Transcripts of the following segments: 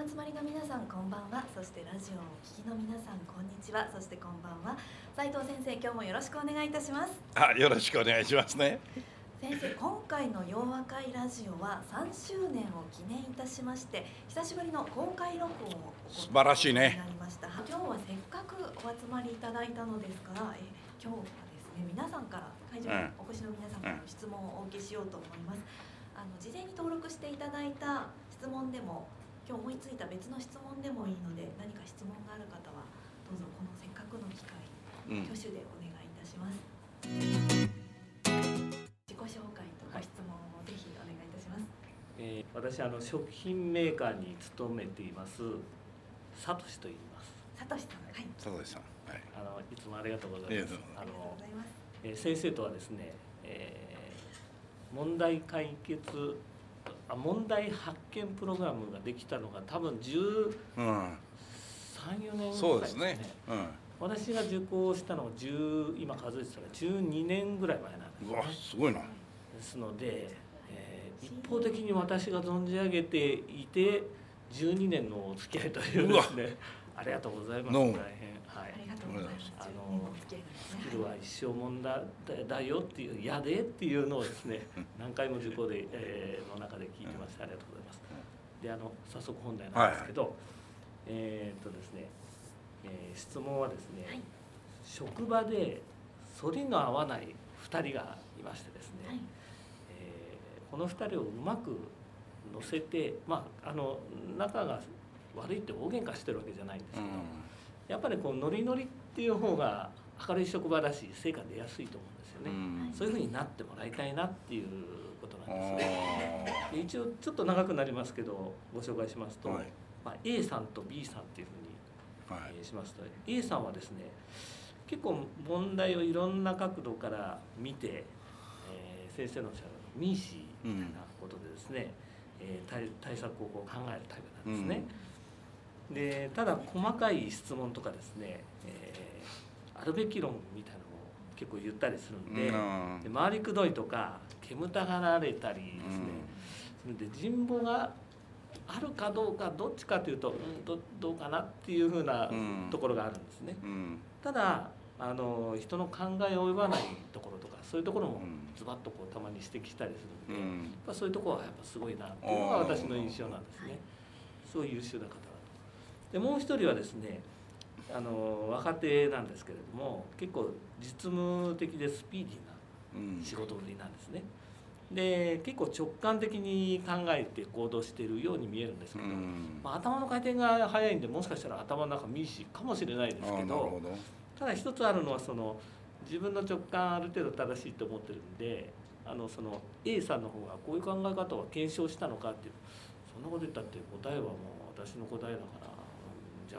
お集まりの皆さんこんばんは。そしてラジオをお聞きの皆さんこんにちは。そしてこんばんは。斉藤先生今日もよろしくお願いいたします。あ、よろしくお願いしますね。先生今回の洋和会ラジオは3周年を記念いたしまして久しぶりの公開録音を素晴らしいねなりました。今日はせっかくお集まりいただいたのですからえ今日はですね皆さんから会場にお越しの皆さんからの質問をお受けしようと思います、あの事前に登録していただいた質問でも今日思いついた別の質問でもいいので何か質問がある方はどうぞこのせっかくの機会うん挙手でお願いいたします。自己紹介とご質問をぜひお願いいたします。えー私あの食品メーカーに勤めていますサトシと言いますさとしさん、はい。佐藤さん。はい。あのいつもありがとうございますありがとうあのございます。えー先生とはですね、えー問題解決あ問題発見プログラムができたのが多分13、うん。4年ぐらいそうですね。うん。私が受講したのが10今数えてたら12年ぐらい前なんですうわ、ねすごいな。ですので、えー一方的に私が存じ上げていて12年のお付き合いというですねありがとうございます大変はいありがとうございます。あのスキルは一生もんだだよっていう「やで」っていうのをですね 何回も受講で、えーの中で聞いてましてありがとうございます。であの早速本題なんですけど、えーっとですね、えー質問はですね、はい職場で反りの合わない2人がいましてですね、はい。えーこの2人をうまく乗せてまああの仲が悪いって大喧嘩してるわけじゃないんですけど、うん。やっぱりこうノリノリっていう方が明るい職場だし成果出やすいと思うんですようね、ん。そういうふうになってもらいたいなっていうことあなんですね一応ちょっと長くなりますけどご紹介しますと、はいまあ、A さんと B さんっていうふうにはい。えーしますと A さんはですね結構問題をいろんな角度から見て、えー先生のおっしゃる民主みたいなことでですね、えー対対策をこう考えるタイプなんですね。でただ細かい質問とかですね、えーあるべき論みたいなのを結構言ったりするんで,、うんで回りくどいとか煙たがられたりですね、それで人望があるかどうかどっちかというと、うん、どどうかなっていうふうなうんところがあるんですね。うん。ただあの人の考え及ばないところとかそういうところもうんズバッとこうたまに指摘したりするで、やっうん。ぱそういうところはやっぱすごいなっていうのが私の印象なんですね。すごい優秀な方。でもう一人はですねあの若手なんですけれども結構実務的でスピーディーなうん。仕事ぶりなんですね。で結構直感的に考えて行動しているように見えるんですけど、うん。まあ、頭の回転が速いんでもしかしたら頭の中見しかもしれないですけど。ただ一つあるのはその自分の直感ある程度正しいと思ってるんであのその A さんの方がこういう考え方は検証したのかっていうそんなこと言ったって答えはもう私の答えだから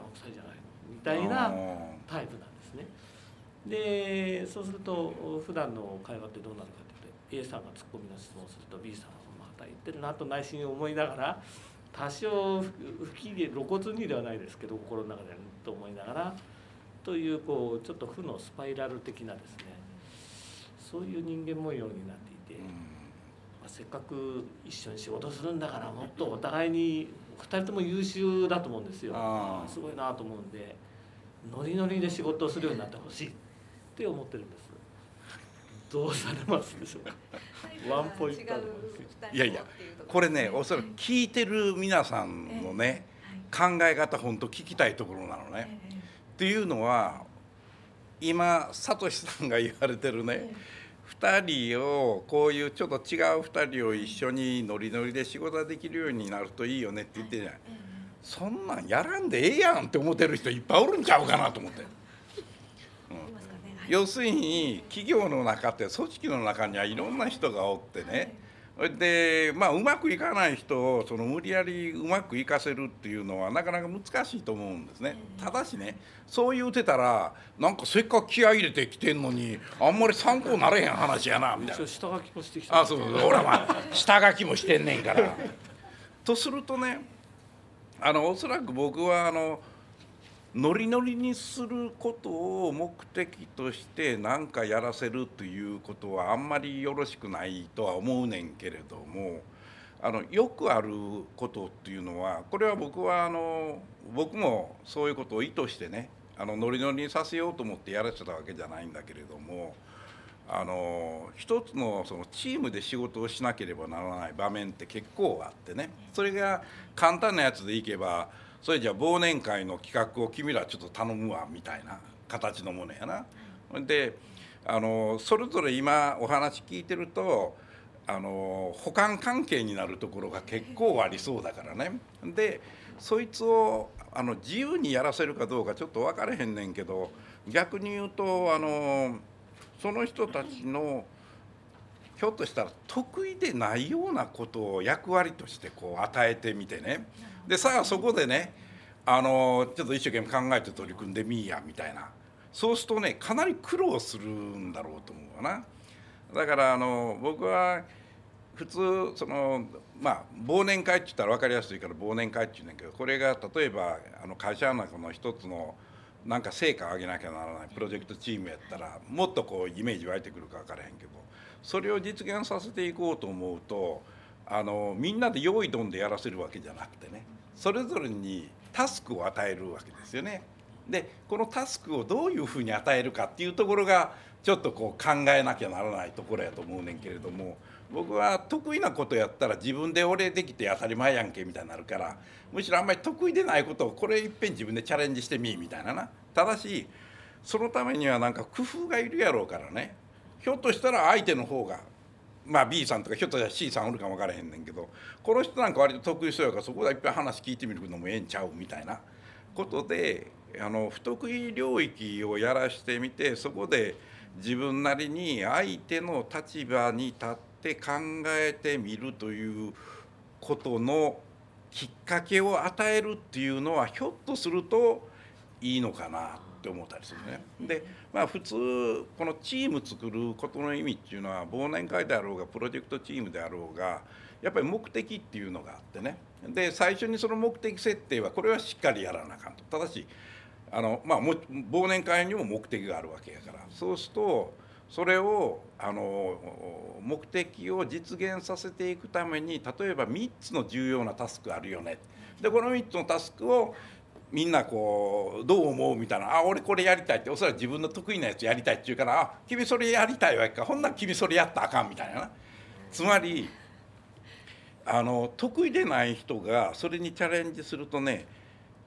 うん邪魔くさいじゃないの？みたいなあタイプなんですね。でそうすると普段の会話ってどうなるかっていうと A さんがツッコミの質問をすると B さんはまた言ってるなと内心思いながら多少不不機嫌露骨にではないですけど心の中でと思いながらというこうちょっと負のスパイラル的なですねそういう人間模様になっていて、ーまあ、せっかく一緒に仕事するんだからもっとお互いに2人とも優秀だと思うんですよ。すごいなと思うんでノリノリで仕事をするようになってほしいって思ってるんです。どうされますでしょうか。ワンポイントいやいやこれね、おそらく聞いてる皆さんのね、考え方本当聞きたいところなのね。っていうのは今サトシさんが言われてるね2人をこういうちょっと違う2人を一緒にノリノリで仕事ができるようになるといいよねって言ってるじゃないそんなんやらんでええやんって思ってる人いっぱいおるんちゃうかなと思って。要するに企業の中って組織の中にはいろんな人がおってねでまあうまくいかない人をその無理やりうまくいかせるっていうのはなかなか難しいと思うんですね。ただしねそう言うてたらなんかせっかく気合い入れてきてんのにあんまり参考なれへん話やなみたいな。下書きもしてきた。あそうそう俺はまあ下書きもしてんねんから。とするとねあのおそらく僕はあのノリノリにすることを目的として何かやらせるということはあんまりよろしくないとは思うねんけれどもあのよくあることっていうのはこれは僕はあの僕もそういうことを意図してねあのノリノリにさせようと思ってやらせたわけじゃないんだけれどもあの一つのそのチームで仕事をしなければならない場面って結構あってねそれが簡単なやつでいけばそれじゃあ忘年会の企画を君らちょっと頼むわみたいな形のものやな。であのそれぞれ今お話聞いてるとあの補完関係になるところが結構ありそうだからね。でそいつをあの自由にやらせるかどうかちょっと分からへんねんけど逆に言うとあのその人たちのひょっとしたら得意でないようなことを役割としてこう与えてみてね。でさあそこでねあのちょっと一生懸命考えて取り組んでみいやみたいな。そうするとねかなり苦労するんだろうと思うわな。だからあの僕は普通そのまあ忘年会って言ったら分かりやすいから忘年会って言うんだけどこれが例えばあの会社の中の一つのなんか成果を上げなきゃならないプロジェクトチームやったらもっとこうイメージ湧いてくるか分からへんけどそれを実現させていこうと思うとあのみんなで用意どんでやらせるわけじゃなくてねそれぞれにタスクを与えるわけですよね。でこのタスクをどういうふうに与えるかっていうところがちょっとこう考えなきゃならないところやと思うねんけれども僕は得意なことやったら自分で俺できて当たり前やんけみたいになるからむしろあんまり得意でないことをこれいっぺん自分でチャレンジしてみみたいななただしそのためにはなんか工夫がいるやろうからねひょっとしたら相手の方がまあ B さんとかひょっとしたら C さんおるかも分からへんねんけどこの人なんか割と得意そうやからそこでいっぱい話聞いてみるのもええんちゃうみたいなことであの不得意領域をやらしてみてそこで自分なりに相手の立場に立って考えてみるということのきっかけを与えるっていうのはひょっとするといいのかなって思ったりするね。でまあ普通このチーム作ることの意味っていうのは忘年会であろうがプロジェクトチームであろうがやっぱり目的っていうのがあってね。で最初にその目的設定はこれはしっかりやらなあかんと。ただしあの、まあ、忘年会にも目的があるわけやから。そうするとそれをあの目的を実現させていくために例えば3つの重要なタスクあるよね。でこの3つのタスクをみんなこうどう思うみたいな「あ俺これやりたい」って。おそらく自分の得意なやつやりたいって言うから「あ君それやりたいわけか。ほんなら君それやったらあかん」みたいなつまりあの得意でない人がそれにチャレンジするとね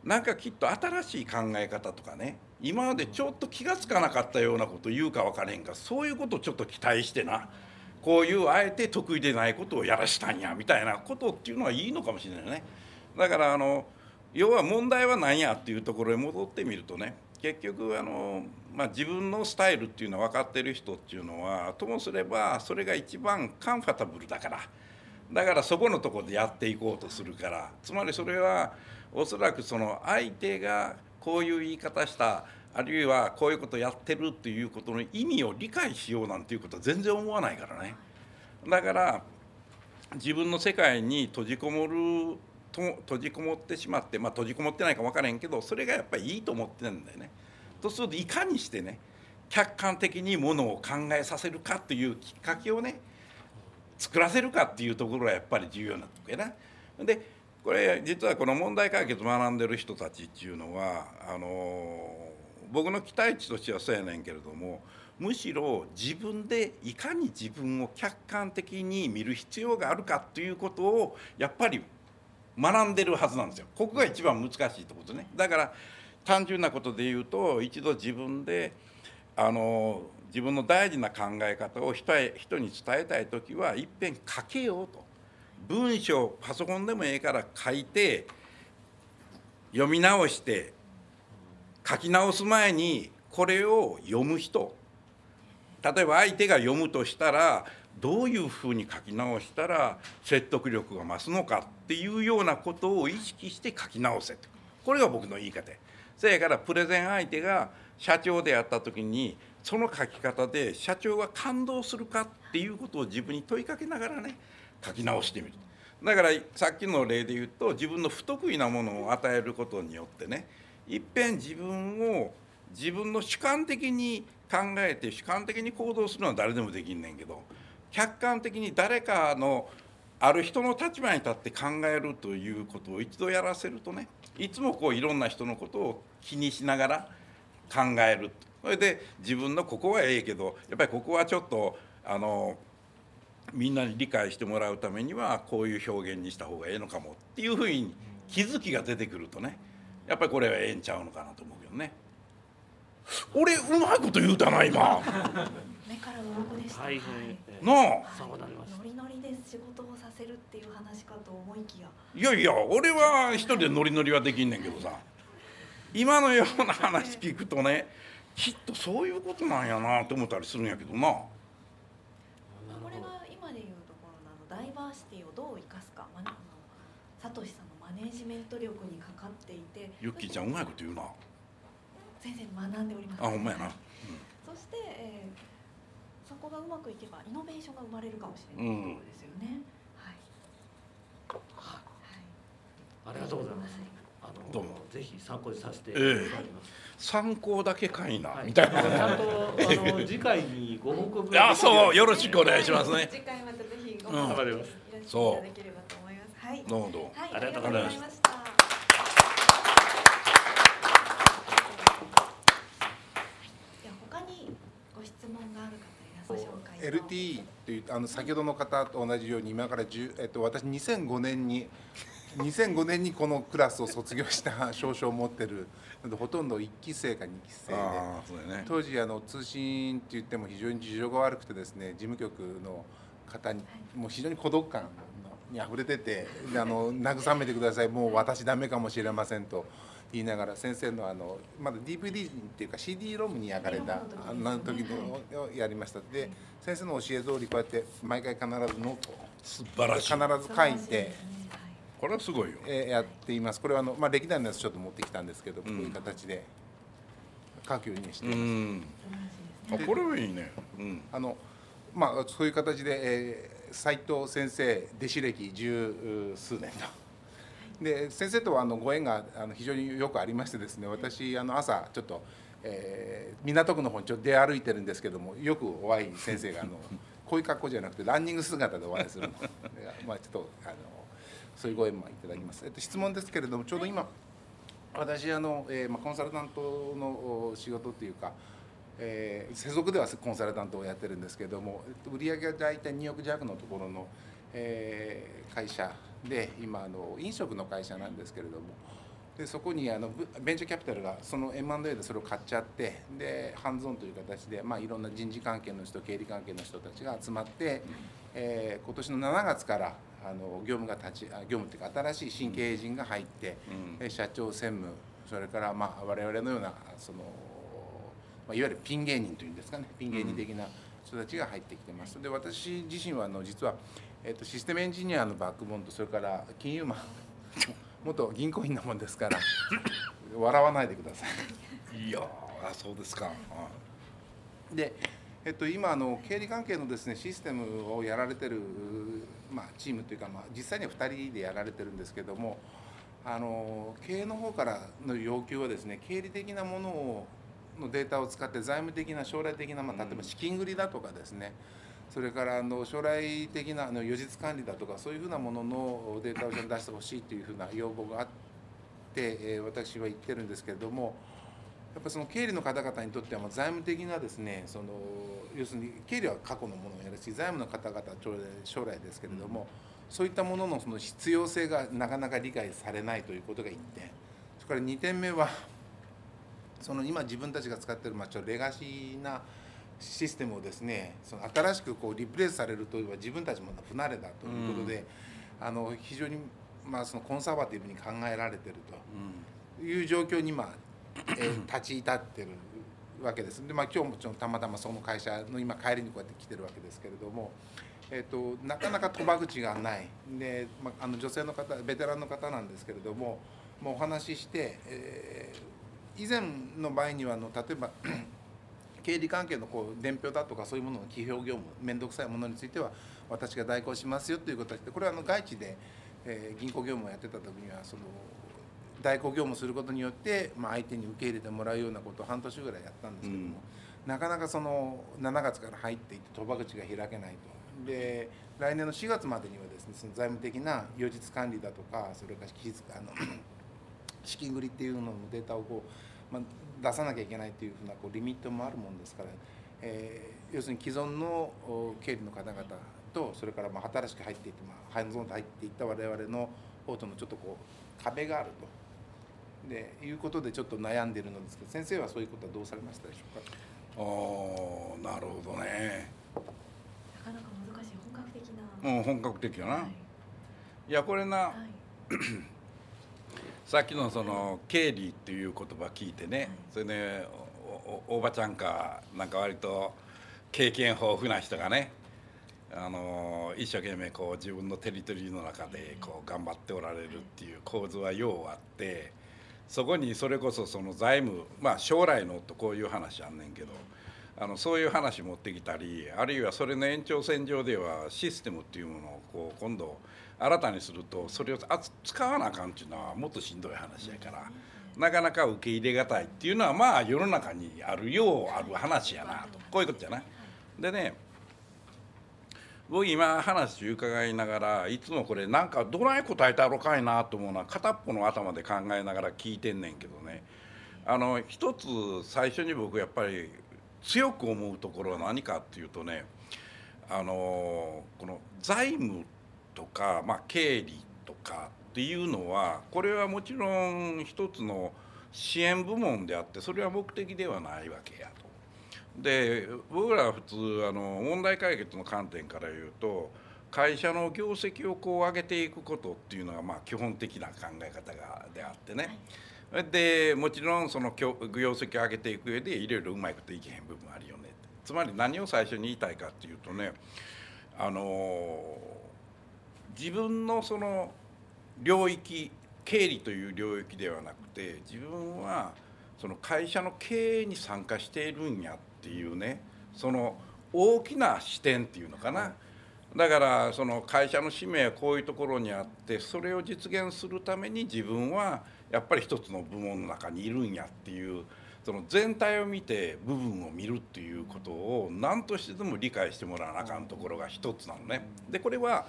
なんかきっと新しい考え方とかね今までちょっと気が付かなかったようなこと言うか分からへんがそういうことをちょっと期待してな。こういうあえて得意でないことをやらしたんやみたいなことっていうのはいいのかもしれないね。だからあの要は問題は何やっていうところへ戻ってみるとね結局あの、まあ、自分のスタイルっていうのは分かってる人っていうのはともすればそれが一番カンファタブルだからだからそこのとこでやっていこうとするからつまりそれはおそらくその相手がこういう言い方したあるいはこういうことやってるっていうことの意味を理解しようなんていうことは全然思わないからね。だから自分の世界に閉じこもると閉じこもってしまってまあ閉じこもってないか分からへんけどそれがやっぱりいいと思ってるんだよね。とするといかにしてね客観的にものを考えさせるかというきっかけをね作らせるかっていうところがやっぱり重要なとこやな。でこれ実はこの問題解決学んでる人たちっていうのはあの僕の期待値としてはそうやねんけれどもむしろ自分でいかに自分を客観的に見る必要があるかということをやっぱり学んでるはずなんですよ。ここが一番難しいところですね。だから単純なことで言うと一度自分であの自分の大事な考え方を人へ人に伝えたい時はいっぺん書けようと文章パソコンでもええから書いて読み直して書き直す前にこれを読む人例えば相手が読むとしたらどういうふうに書き直したら説得力が増すのかっていうようなことを意識して書き直せと。これが僕の言い方。そやからプレゼン相手が社長であった時にその書き方で社長が感動するかっていうことを自分に問いかけながらね書き直してみる。だからさっきの例で言うと自分の不得意なものを与えることによってねいっぺん自分を自分の主観的に考えて主観的に行動するのは誰でもできんねんけど客観的に誰かのある人の立場に立って考えるということを一度やらせるとねいつもこういろんな人のことを気にしながら考えるそれで自分のここはええけどやっぱりここはちょっとあのみんなに理解してもらうためにはこういう表現にした方がええのかもっていうふうに気づきが出てくるとねやっぱりこれはええんちゃうのかなと思うけどね。俺うまいこと言うたな今。目から鱗でした。大変、なあ。そうなります。ノリノリで仕事をさせるっていう話かと思いきや。いやいや俺は一人でノリノリはできんねんけどさ今のような話聞くとねきっとそういうことなんやなと思ったりするんやけどな。これが今でいうところのあのダイバーシティをどう生かすか、まあのサトシさんのマネジメント力にかかっていて。ユッキーちゃんうまいこと言うな。先生学んでおります。あほんまやな。うん、そして、えー、そこがうまくいけばイノベーションが生まれるかもしれないということですよね。うん、はい。ありがとうございます。あのどうもぜひ参考にさせていただきます。参考だけかいな、はい、みたいな。ちゃんとあの次回にご報告 あそうよろしくお願いしますね。次回またぜひごうん報告いらしていそうただければと思います。はい。どうぞ。はい、ありがとうございありがとうございました。では他にご質問がある方いらっしゃいますか。LTE というあの先ほどの方と同じように今から10、えっと、私2005年に 2005年にこのクラスを卒業した証書を持ってるのでほとんど1期生か2期生でね。当時あの通信って言っても非常に事情が悪くてですね事務局の方にもう非常に孤独感に溢れててであの慰めてくださいもう私ダメかもしれませんと言いながら先生のあのまだ DVD っていうか CD ロムに焼かれたあんな時のをやりましたで先生の教え通りこうやって毎回必ずノートを素晴らしい。必ず書いて。これはすごいよ。えーやっています。これはあのまあ歴代のやつちょっと持ってきたんですけど、んこういう形で書くようにしてういます。ん。あこれはいいね。うん。あのまあそういう形で、えー、斉藤先生弟子歴十数年と。で先生とはあのご縁があの非常によくありましてですね私あの朝ちょっと、えー港区の方にちょっと出歩いてるんですけどもよくお会い先生があの こういう格好じゃなくてランニング姿でお会いするので まあちょっとあのそういうご縁もいただきます。えっと、質問ですけれどもちょうど今私あの、えーまあ、コンサルタントのお仕事っていうか、えー、世俗ではコンサルタントをやってるんですけれども、えっと、売上が大体2億弱のところの、えー会社で今あの飲食の会社なんですけれどもでそこにあのブベンチャーキャピタルがその M&A でそれを買っちゃってでハンズオンという形で、まあ、いろんな人事関係の人経理関係の人たちが集まって、えー今年の7月からあの業務が立ちあ業務っていうか新しい新経営陣が入って、うんえ社長専務それからまあ我々のようなその、まあ、いわゆるピン芸人というんですかねピン芸人的な人たちが入ってきてます。で私自身はあの実は、えっとシステムエンジニアのバックボーンとそれから金融マン元銀行員なもんですから笑わないでください。いやーあそうですか。で、えっと、今あの経理関係のですねシステムをやられてる、まあ、チームというか、まあ、実際には2人でやられてるんですけどもあの経営の方からの要求はですね経理的なものをのデータを使って財務的な将来的な、まあ、例えば資金繰りだとかですね、それからあの将来的なあの予実管理だとかそういうふうなもののデータを出してほしいというふうな要望があって、え私は言ってるんですけれども。やっぱその経理の方々にとってはま財務的なですねその要するに経理は過去のものをやるし財務の方々は将来ですけれども、そういったもののその必要性がなかなか理解されないということが1点それから2点目はその今自分たちが使ってるまあちょっとレガシーなシステムをですねその新しくこうリプレイスされるというのは自分たちも不慣れだということで、あの非常にまあそのコンサバティブに考えられていると。うん。いう状況に今、えー立ち至ってるわけです。で、まあ、今日もちょたまたまその会社の今帰りにこうやって来てるわけですけれども、えーと、なかなか賭場口がない。で、まあ、あの女性の方ベテランの方なんですけれどももうお話しして、えー、以前の場合にはあの例えば経理関係のこう伝票だとかそういうものの企業業務面倒くさいものについては私が代行しますよということでこれはあの外地で、えー、銀行業務をやってた時にはその代行業務することによって、まあ、相手に受け入れてもらうようなことを半年ぐらいやったんですけども、うん、なかなかその7月から入っていって賭場口が開けないと。で来年の4月までにはですねその財務的な予実管理だとかそれからあの 資金繰りっていうののデータをこう、まあ、出さなきゃいけないっていうふうなこうリミットもあるもんですから、えー、要するに既存の経理の方々とそれからまあ新しく入っていって、まあ、ハイゾーンと入っていった我々の方とのちょっとこう壁があると。でいうことでちょっと悩んでるのですけど先生はそういうことはどうされましたでしょうか？あなるほどねなかなか難しい本格的なうん。本格的やな、はい、いやこれな、はい、さっきのその経理っていう言葉聞いてね、はい、それねおおばちゃんかなんか割と経験豊富な人がねあの一生懸命こう自分のテリトリーの中でこう頑張っておられるっていう構図はようあってそこにそれこそその財務まあ将来のとこういう話あんねんけどあのそういう話持ってきたりあるいはそれの延長線上ではシステムっていうものをこう今度新たにするとそれを使わなあかんっていうのはもっとしんどい話やからなかなか受け入れがたいっていうのはまあ世の中にあるようある話やなとこういうことじゃない。でね僕今話伺いながらいつもこれなんかどない答えたろかいなと思うのは片っぽの頭で考えながら聞いてんねんけどねあの一つ最初に僕やっぱり強く思うところは何かっていうとねあのこの財務とか、まあ、経理とかっていうのはこれはもちろん一つの支援部門であってそれは目的ではないわけやと。で僕らは普通あの問題解決の観点から言うと会社の業績をこう上げていくことっていうのがまあ基本的な考え方がであってね、はい、でもちろんその業績を上げていく上でいろいろうまいこといけへん部分あるよねつまり何を最初に言いたいかっていうとねあの自分のその領域経理という領域ではなくて自分はその会社の経営に参加しているんやっていうねその大きな視点っていうのかなだからその会社の使命はこういうところにあってそれを実現するために自分はやっぱり一つの部門の中にいるんやっていうその全体を見て部分を見るっていうことを何としてでも理解してもらわなあかんところが一つなのね。でこれは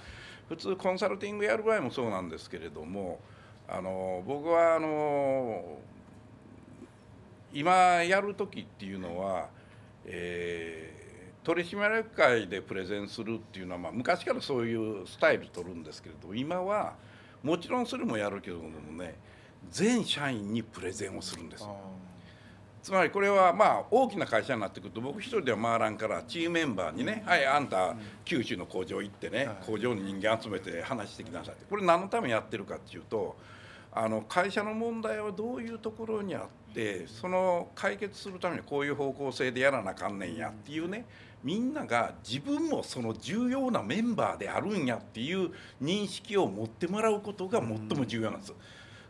普通コンサルティングやる場合もそうなんですけれどもあの僕はあの今やる時っていうのは、えー、取締役会でプレゼンするっていうのは、まあ、昔からそういうスタイル取るんですけれど今はもちろんそれもやるけどもね全社員にプレゼンをするんです。つまりこれはまあ大きな会社になってくると僕一人では回らんからチームメンバーにね「はいあんた九州の工場行ってね工場に人間集めて話してきなさい」って。これ何のためにやってるかっていうとあの会社の問題はどういうところにあってその解決するためにこういう方向性でやらなあかんねんやっていうねみんなが自分もその重要なメンバーであるんやっていう認識を持ってもらうことが最も重要なんです。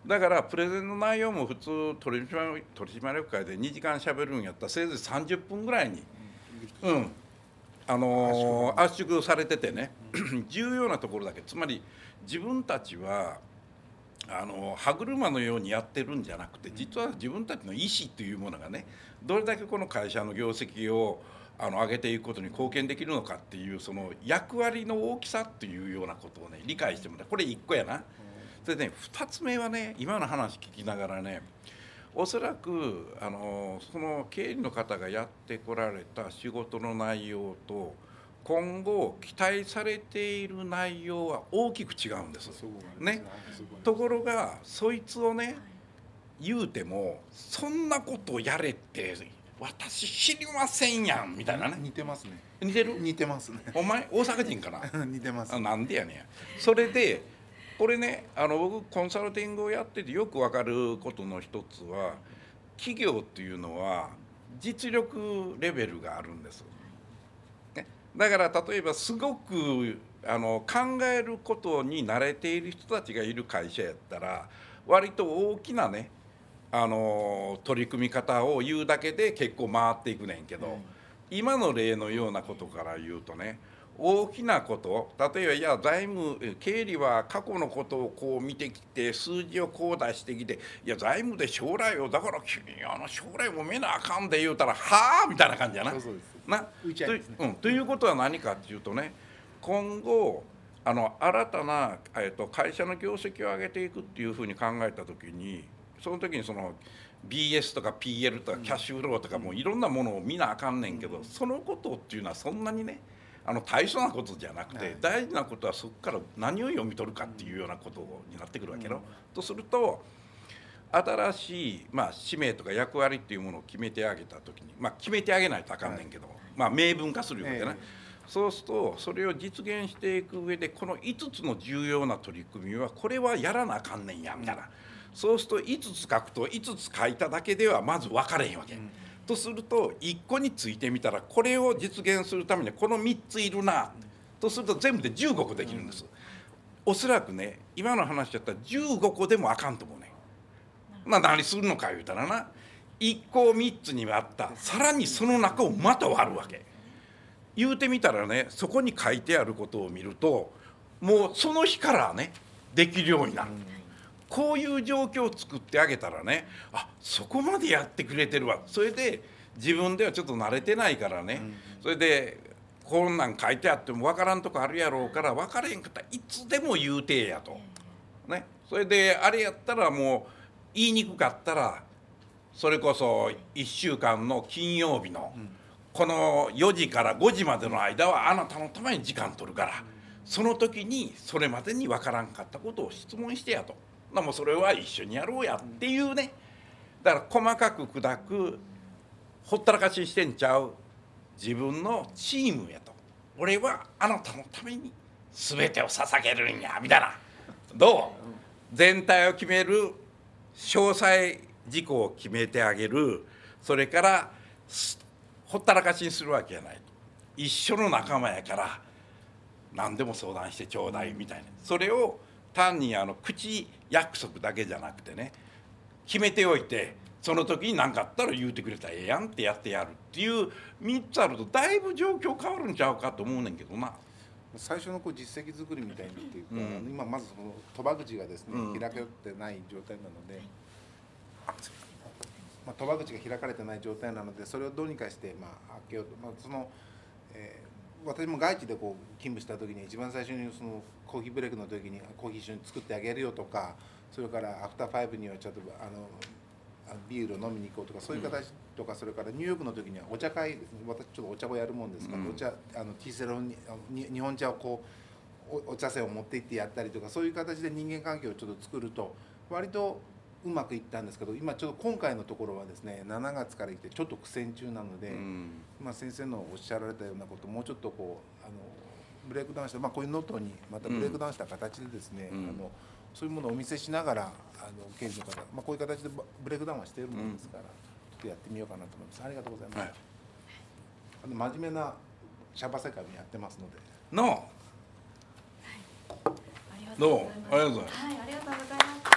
だからプレゼンの内容も普通取締取締役会で2時間しゃべるんやったらせいぜい30分ぐらいに、うん、あのー、圧縮。されててね。重要なところだけつまり自分たちはあの歯車のようにやってるんじゃなくて実は自分たちの意思というものがねどれだけこの会社の業績をあの上げていくことに貢献できるのかっていうその役割の大きさっていうようなことをね理解してもらう。これ1個やな。でね2つ目はね今の話聞きながらねおそらくあのその経理の方がやってこられた仕事の内容と今後期待されている内容は大きく違うんです。ね、ところがそいつをね言うてもそんなことをやれって私知りませんやんみたいなね。似てますね。似てる？似てますね。お前大阪人かな？似てます。なんでやねん。それでこれねあの僕コンサルティングをやっててよく分かることの一つは企業っていうのは実力レベルがあるんです。ね、だから例えばすごくあの考えることに慣れている人たちがいる会社やったら割と大きなねあの取り組み方を言うだけで結構回っていくねんけど、今の例のようなことから言うとね大きなこと例えばいや財務経理は過去のことをこう見てきて数字をこう出してきていや財務で将来をだから君あの将来も見なあかんで言うたらはあみたいな感じやな。な？浮いちゃいますね。とうん、ということは何かっていうとね今後あの新たな、えっと会社の業績を上げていくっていうふうに考えた時にその時にその BS とか PL とかキャッシュフローとかもういろんなものを見なあかんねんけど、そのことっていうのはそんなにねあの大層なことじゃなくて、はい。大事なことはそこから何を読み取るかっていうようなことになってくるわけよ。とすると新しい、まあ、使命とか役割っていうものを決めてあげた時に、まあ、決めてあげないとあかんねんけど、まあ、明文化するようでね、ええ。そうするとそれを実現していく上でこの5つの重要な取り組みはこれはやらなあかんねんやみたいな、そうすると5つ書くと5つ書いただけではまず分かれへんわけ。とすると1個についてみたらこれを実現するためにこの3ついるなとすると全部で15個できるんです。おそらくね今の話だったら15個でもあかんと思うね。まあ何するのか言うたらな1個を3つに割ったさらにその中をまた割るわけ。言うてみたらねそこに書いてあることを見るともうその日からねできるようになる。こういう状況を作ってあげたらねあそこまでやってくれてるわ。それで自分ではちょっと慣れてないからね、それでこんなん書いてあっても分からんとこあるやろうから分からへんかったらいつでも言うてえやと。ね、それであれやったらもう言いにくかったらそれこそ1週間の金曜日のこの4時から5時までの間はあなたのために時間取るから。その時にそれまでに分からんかったことを質問してやと。なもうそれは一緒にやろうやっていうね。だから細かく砕くほったらかしにしてんちゃう自分のチームやと。俺はあなたのために全てを捧げるんやみたいな。どう？全体を決める詳細事項を決めてあげるそれからほったらかしにするわけじゃない。一緒の仲間やから何でも相談してちょうだいみたいな。それを単にあの口約束だけじゃなくてね決めておいてその時に何かあったら言うてくれたらええやんってやってやるっていう3つあるとだいぶ状況変わるんちゃうかと思うねんけどな。最初のこう実績作りみたいにっていうか、うん今まずその賭場口がですね、うん開けてない状態なので、まあ、賭場口が開かれてない状態なのでそれをどうにかしてまあ開けようと、まあ、その、えー私も外地でこう勤務した時に一番最初にそのコーヒーブレイクの時にコーヒー一緒に作ってあげるよとかそれからアフターファイブにはちょっとあのあビールを飲みに行こうとかそういう形とか、それからニューヨークの時にはお茶会ですね。私ちょっとお茶をやるもんですから、うん。お茶あのティーセロにあのに日本茶をこうおお茶筅を持って行ってやったりとかそういう形で人間関係をちょっと作ると割とうまくいったんですけど今ちょっと今回のところはですね7月からいってちょっと苦戦中なので、うん。まあ、先生のおっしゃられたようなことをもうちょっとこうあのブレイクダウンした、まあ、こういうノートにまたブレイクダウンした形でですね、うん。あのそういうものをお見せしながらあの経理の方、まあ、こういう形でブレイクダウンはしているものですから、ちょっとやってみようかなと思います。ありがとうございます、はい。あの真面目なシャバ世界もやってますので。の。ありがとどううございます。ありがとうございます。はい、ありがとうございます